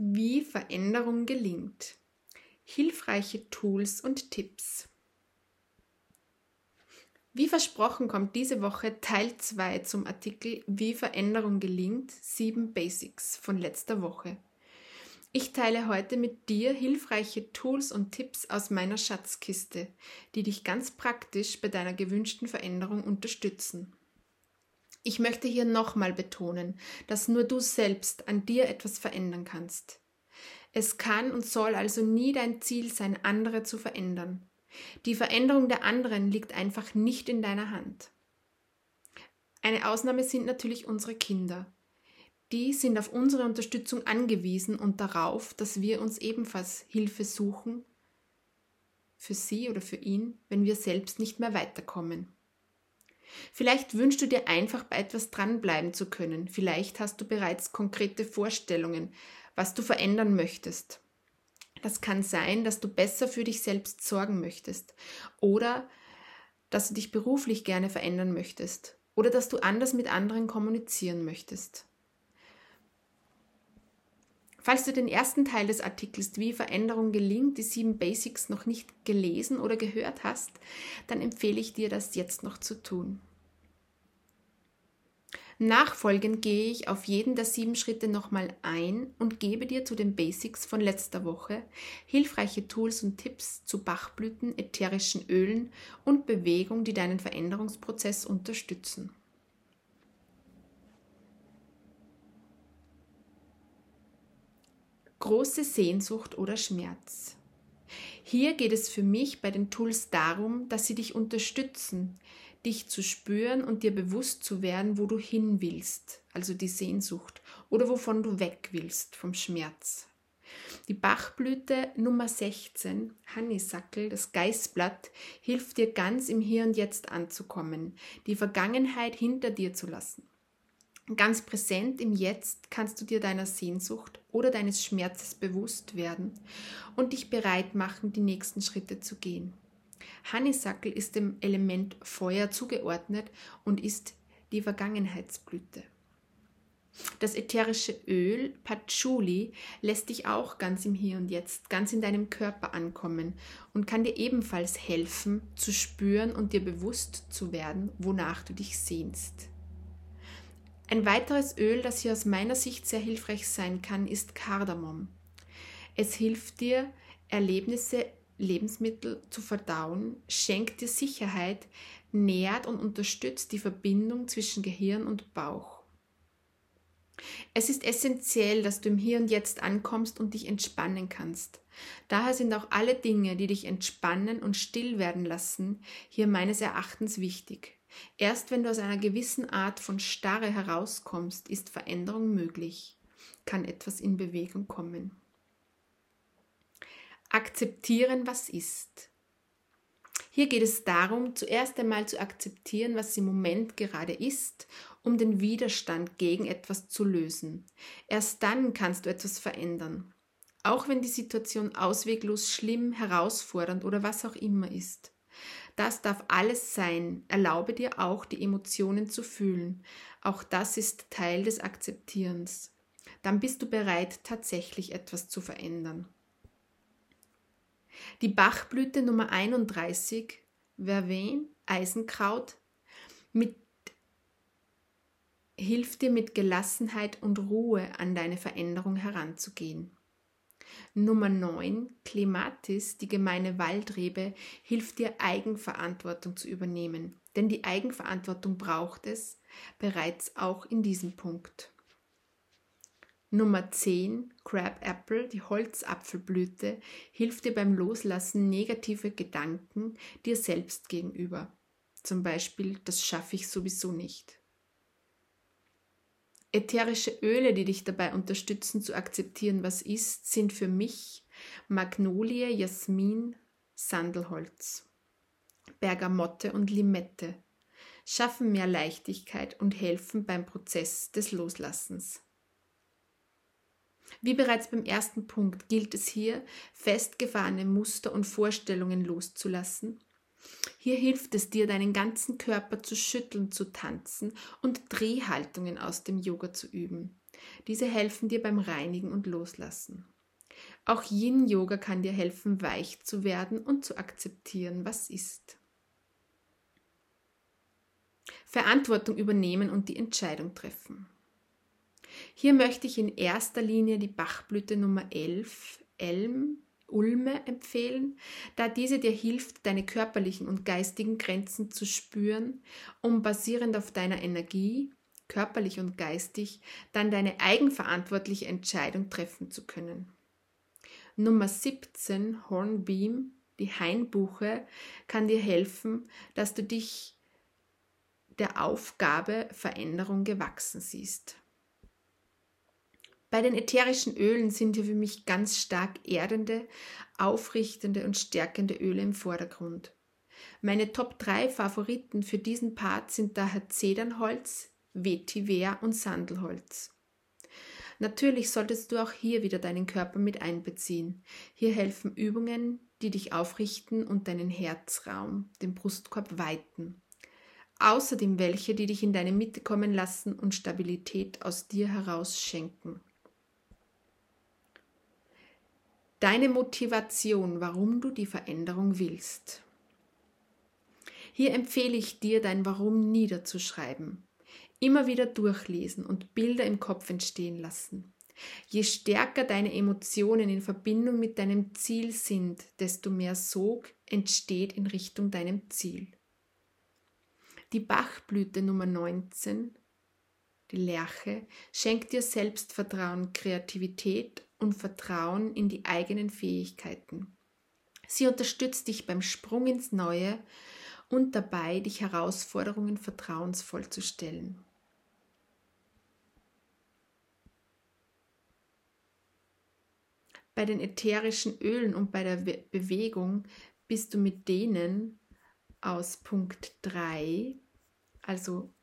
Wie Veränderung gelingt. Hilfreiche Tools und Tipps. Wie versprochen kommt diese Woche Teil 2 zum Artikel Wie Veränderung gelingt, 7 Basics von letzter Woche. Ich teile heute mit dir hilfreiche Tools und Tipps aus meiner Schatzkiste, die dich ganz praktisch bei deiner gewünschten Veränderung unterstützen. Ich möchte hier nochmal betonen, dass nur du selbst an dir etwas verändern kannst. Es kann und soll also nie dein Ziel sein, andere zu verändern. Die Veränderung der anderen liegt einfach nicht in deiner Hand. Eine Ausnahme sind natürlich unsere Kinder. Die sind auf unsere Unterstützung angewiesen und darauf, dass wir uns ebenfalls Hilfe suchen, für sie oder für ihn, wenn wir selbst nicht mehr weiterkommen. Vielleicht wünschst du dir einfach bei etwas dranbleiben zu können. Vielleicht hast du bereits konkrete Vorstellungen, was du verändern möchtest. Das kann sein, dass du besser für dich selbst sorgen möchtest oder dass du dich beruflich gerne verändern möchtest oder dass du anders mit anderen kommunizieren möchtest. Falls du den ersten Teil des Artikels Wie Veränderung gelingt, die sieben Basics noch nicht gelesen oder gehört hast, dann empfehle ich dir, das jetzt noch zu tun. Nachfolgend gehe ich auf jeden der sieben Schritte nochmal ein und gebe dir zu den Basics von letzter Woche hilfreiche Tools und Tipps zu Bachblüten, ätherischen Ölen und Bewegung, die deinen Veränderungsprozess unterstützen. Große Sehnsucht oder Schmerz. Hier geht es für mich bei den Tools darum, dass sie dich unterstützen, dich zu spüren und dir bewusst zu werden, wo du hin willst, also die Sehnsucht, oder wovon du weg willst vom Schmerz. Die Bachblüte Nummer 16, Honeysuckle, das Geißblatt, hilft dir ganz im Hier und Jetzt anzukommen, die Vergangenheit hinter dir zu lassen. Ganz präsent im Jetzt kannst du dir deiner Sehnsucht oder deines Schmerzes bewusst werden und dich bereit machen, die nächsten Schritte zu gehen. Honeysuckle ist dem Element Feuer zugeordnet und ist die Vergangenheitsblüte. Das ätherische Öl Patchouli lässt dich auch ganz im Hier und Jetzt, ganz in deinem Körper ankommen und kann dir ebenfalls helfen, zu spüren und dir bewusst zu werden, wonach du dich sehnst. Ein weiteres Öl, das hier aus meiner Sicht sehr hilfreich sein kann, ist Kardamom. Es hilft dir, Erlebnisse, Lebensmittel zu verdauen, schenkt dir Sicherheit, nährt und unterstützt die Verbindung zwischen Gehirn und Bauch. Es ist essentiell, dass du im Hier und Jetzt ankommst und dich entspannen kannst. Daher sind auch alle Dinge, die dich entspannen und still werden lassen, hier meines Erachtens wichtig. Erst wenn du aus einer gewissen Art von Starre herauskommst, ist Veränderung möglich, kann etwas in Bewegung kommen. Akzeptieren, was ist. Hier geht es darum, zuerst einmal zu akzeptieren, was im Moment gerade ist, um den Widerstand gegen etwas zu lösen. Erst dann kannst du etwas verändern. Auch wenn die Situation ausweglos schlimm, herausfordernd oder was auch immer ist. Das darf alles sein. Erlaube dir auch, die Emotionen zu fühlen. Auch das ist Teil des Akzeptierens. Dann bist du bereit, tatsächlich etwas zu verändern. Die Bachblüte Nummer 31, Vervein, Eisenkraut, mit, hilft dir mit Gelassenheit und Ruhe an deine Veränderung heranzugehen. Nummer 9, Clematis, die gemeine Waldrebe, hilft dir Eigenverantwortung zu übernehmen, denn die Eigenverantwortung braucht es bereits auch in diesem Punkt. Nummer 10, Crab Apple, die Holzapfelblüte, hilft dir beim Loslassen negative Gedanken dir selbst gegenüber. Zum Beispiel, das schaffe ich sowieso nicht. Ätherische Öle, die dich dabei unterstützen zu akzeptieren, was ist, sind für mich Magnolie, Jasmin, Sandelholz, Bergamotte und Limette, schaffen mehr Leichtigkeit und helfen beim Prozess des Loslassens. Wie bereits beim ersten Punkt gilt es hier, festgefahrene Muster und Vorstellungen loszulassen hier hilft es dir, deinen ganzen Körper zu schütteln, zu tanzen und Drehhaltungen aus dem Yoga zu üben. Diese helfen dir beim Reinigen und Loslassen. Auch Yin-Yoga kann dir helfen, weich zu werden und zu akzeptieren, was ist. Verantwortung übernehmen und die Entscheidung treffen. Hier möchte ich in erster Linie die Bachblüte Nummer 11, Elm, Ulme empfehlen, da diese dir hilft, deine körperlichen und geistigen Grenzen zu spüren, um basierend auf deiner Energie, körperlich und geistig, dann deine eigenverantwortliche Entscheidung treffen zu können. Nummer 17, Hornbeam, die Hainbuche, kann dir helfen, dass du dich der Aufgabe Veränderung gewachsen siehst. Bei den ätherischen Ölen sind hier für mich ganz stark erdende, aufrichtende und stärkende Öle im Vordergrund. Meine Top 3 Favoriten für diesen Part sind daher Zedernholz, Vetiver und Sandelholz. Natürlich solltest du auch hier wieder deinen Körper mit einbeziehen. Hier helfen Übungen, die dich aufrichten und deinen Herzraum, den Brustkorb weiten. Außerdem welche, die dich in deine Mitte kommen lassen und Stabilität aus dir heraus schenken. Deine Motivation, warum du die Veränderung willst. Hier empfehle ich dir, dein Warum niederzuschreiben. Immer wieder durchlesen und Bilder im Kopf entstehen lassen. Je stärker deine Emotionen in Verbindung mit deinem Ziel sind, desto mehr Sog entsteht in Richtung deinem Ziel. Die Bachblüte Nummer 19, die Lerche, schenkt dir Selbstvertrauen, Kreativität und Vertrauen in die eigenen Fähigkeiten. Sie unterstützt dich beim Sprung ins Neue und dabei, dich Herausforderungen vertrauensvoll zu stellen. Bei den ätherischen Ölen und bei der Bewegung bist du mit denen aus Punkt 3, also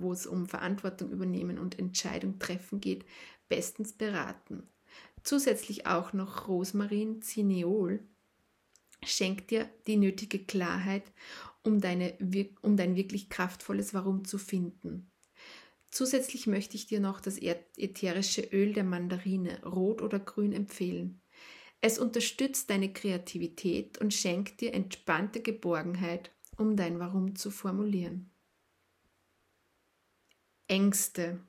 wo es um Verantwortung übernehmen und Entscheidung treffen geht, bestens beraten. Zusätzlich auch noch Rosmarin Cineol schenkt dir die nötige Klarheit, um, deine, um dein wirklich kraftvolles Warum zu finden. Zusätzlich möchte ich dir noch das ätherische Öl der Mandarine, rot oder grün, empfehlen. Es unterstützt deine Kreativität und schenkt dir entspannte Geborgenheit, um dein Warum zu formulieren. Ängste.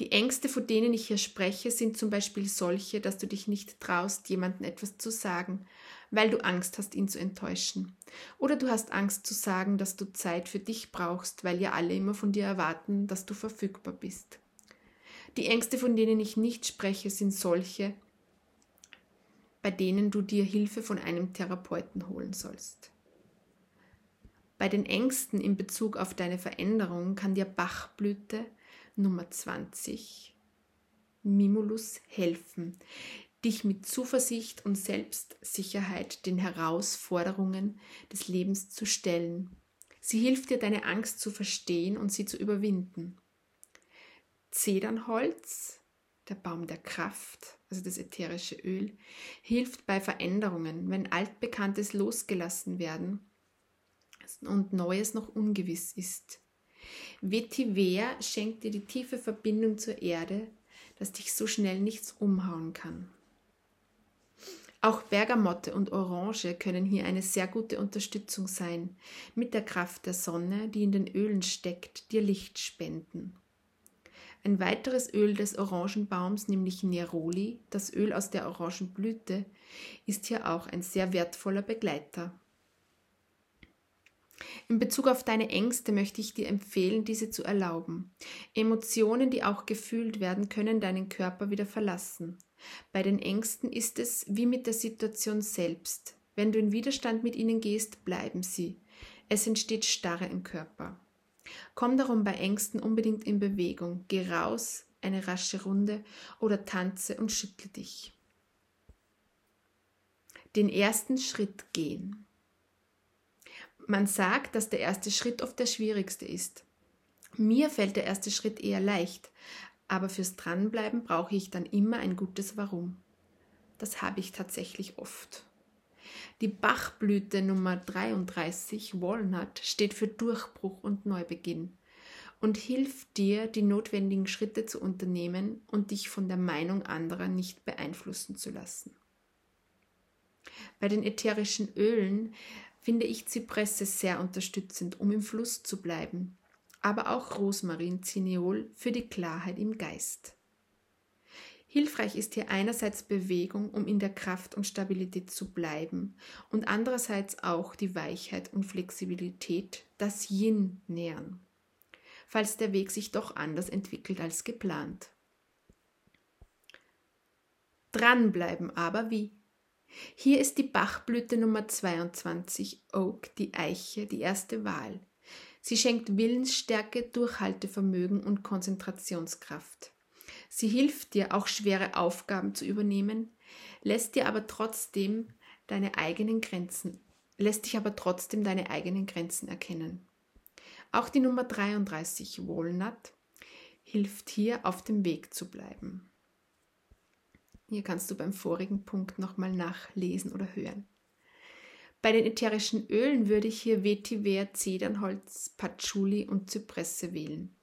Die Ängste, von denen ich hier spreche, sind zum Beispiel solche, dass du dich nicht traust, jemandem etwas zu sagen, weil du Angst hast, ihn zu enttäuschen. Oder du hast Angst zu sagen, dass du Zeit für dich brauchst, weil ja alle immer von dir erwarten, dass du verfügbar bist. Die Ängste, von denen ich nicht spreche, sind solche, bei denen du dir Hilfe von einem Therapeuten holen sollst. Bei den Ängsten in Bezug auf deine Veränderung kann dir Bachblüte, Nummer 20 Mimulus helfen, dich mit Zuversicht und Selbstsicherheit den Herausforderungen des Lebens zu stellen. Sie hilft dir, deine Angst zu verstehen und sie zu überwinden. Zedernholz, der Baum der Kraft, also das ätherische Öl, hilft bei Veränderungen, wenn Altbekanntes losgelassen werden und Neues noch ungewiss ist. Vetiver schenkt dir die tiefe Verbindung zur Erde, dass dich so schnell nichts umhauen kann. Auch Bergamotte und Orange können hier eine sehr gute Unterstützung sein, mit der Kraft der Sonne, die in den Ölen steckt, dir Licht spenden. Ein weiteres Öl des Orangenbaums, nämlich Neroli, das Öl aus der Orangenblüte, ist hier auch ein sehr wertvoller Begleiter. In Bezug auf deine Ängste möchte ich dir empfehlen, diese zu erlauben. Emotionen, die auch gefühlt werden, können deinen Körper wieder verlassen. Bei den Ängsten ist es wie mit der Situation selbst. Wenn du in Widerstand mit ihnen gehst, bleiben sie. Es entsteht Starre im Körper. Komm darum bei Ängsten unbedingt in Bewegung. Geh raus, eine rasche Runde oder tanze und schüttle dich. Den ersten Schritt gehen. Man sagt, dass der erste Schritt oft der schwierigste ist. Mir fällt der erste Schritt eher leicht, aber fürs Dranbleiben brauche ich dann immer ein gutes Warum. Das habe ich tatsächlich oft. Die Bachblüte Nummer 33, Walnut, steht für Durchbruch und Neubeginn. und hilft dir, die notwendigen Schritte zu unternehmen und dich von der Meinung anderer nicht beeinflussen zu lassen. Bei den ätherischen Ölen finde ich Zypresse sehr unterstützend, um im Fluss zu bleiben, aber auch Rosmarin, Cineol für die Klarheit im Geist. Hilfreich ist hier einerseits Bewegung, um in der Kraft und Stabilität zu bleiben und andererseits auch die Weichheit und Flexibilität, das Yin nähern, falls der Weg sich doch anders entwickelt als geplant. Dranbleiben aber wie? Hier ist die Bachblüte Nummer 22, Oak, die Eiche, die erste Wahl. Sie schenkt Willensstärke, Durchhaltevermögen und Konzentrationskraft. Sie hilft dir, auch schwere Aufgaben zu übernehmen, lässt dir aber trotzdem deine eigenen Grenzen, lässt dich aber trotzdem deine eigenen Grenzen erkennen. Auch die Nummer 33, Walnut, hilft hier auf dem Weg zu bleiben. Hier kannst du beim vorigen Punkt nochmal nachlesen oder hören. Bei den ätherischen Ölen würde ich hier Vetiver, Zedernholz, Patchouli und Zypresse wählen.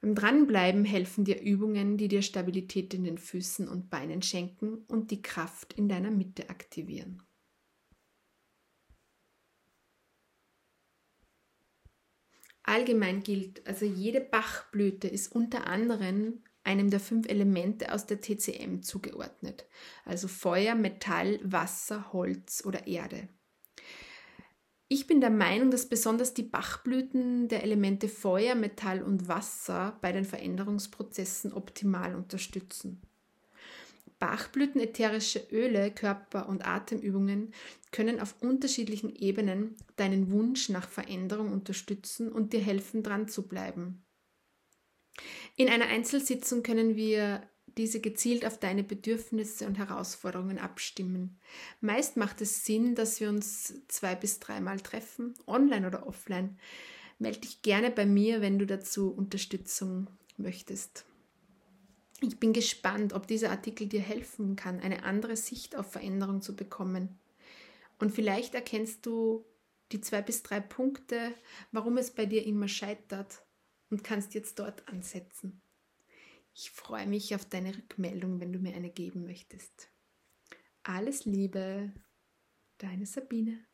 Beim Dranbleiben helfen dir Übungen, die dir Stabilität in den Füßen und Beinen schenken und die Kraft in deiner Mitte aktivieren. Allgemein gilt, also jede Bachblüte ist unter anderem einem der fünf Elemente aus der TCM zugeordnet, also Feuer, Metall, Wasser, Holz oder Erde. Ich bin der Meinung, dass besonders die Bachblüten der Elemente Feuer, Metall und Wasser bei den Veränderungsprozessen optimal unterstützen. Bachblüten, ätherische Öle, Körper- und Atemübungen können auf unterschiedlichen Ebenen deinen Wunsch nach Veränderung unterstützen und dir helfen, dran zu bleiben. In einer Einzelsitzung können wir diese gezielt auf deine Bedürfnisse und Herausforderungen abstimmen. Meist macht es Sinn, dass wir uns zwei bis dreimal treffen, online oder offline. Melde dich gerne bei mir, wenn du dazu Unterstützung möchtest. Ich bin gespannt, ob dieser Artikel dir helfen kann, eine andere Sicht auf Veränderung zu bekommen. Und vielleicht erkennst du die zwei bis drei Punkte, warum es bei dir immer scheitert und kannst jetzt dort ansetzen. Ich freue mich auf deine Rückmeldung, wenn du mir eine geben möchtest. Alles Liebe, deine Sabine.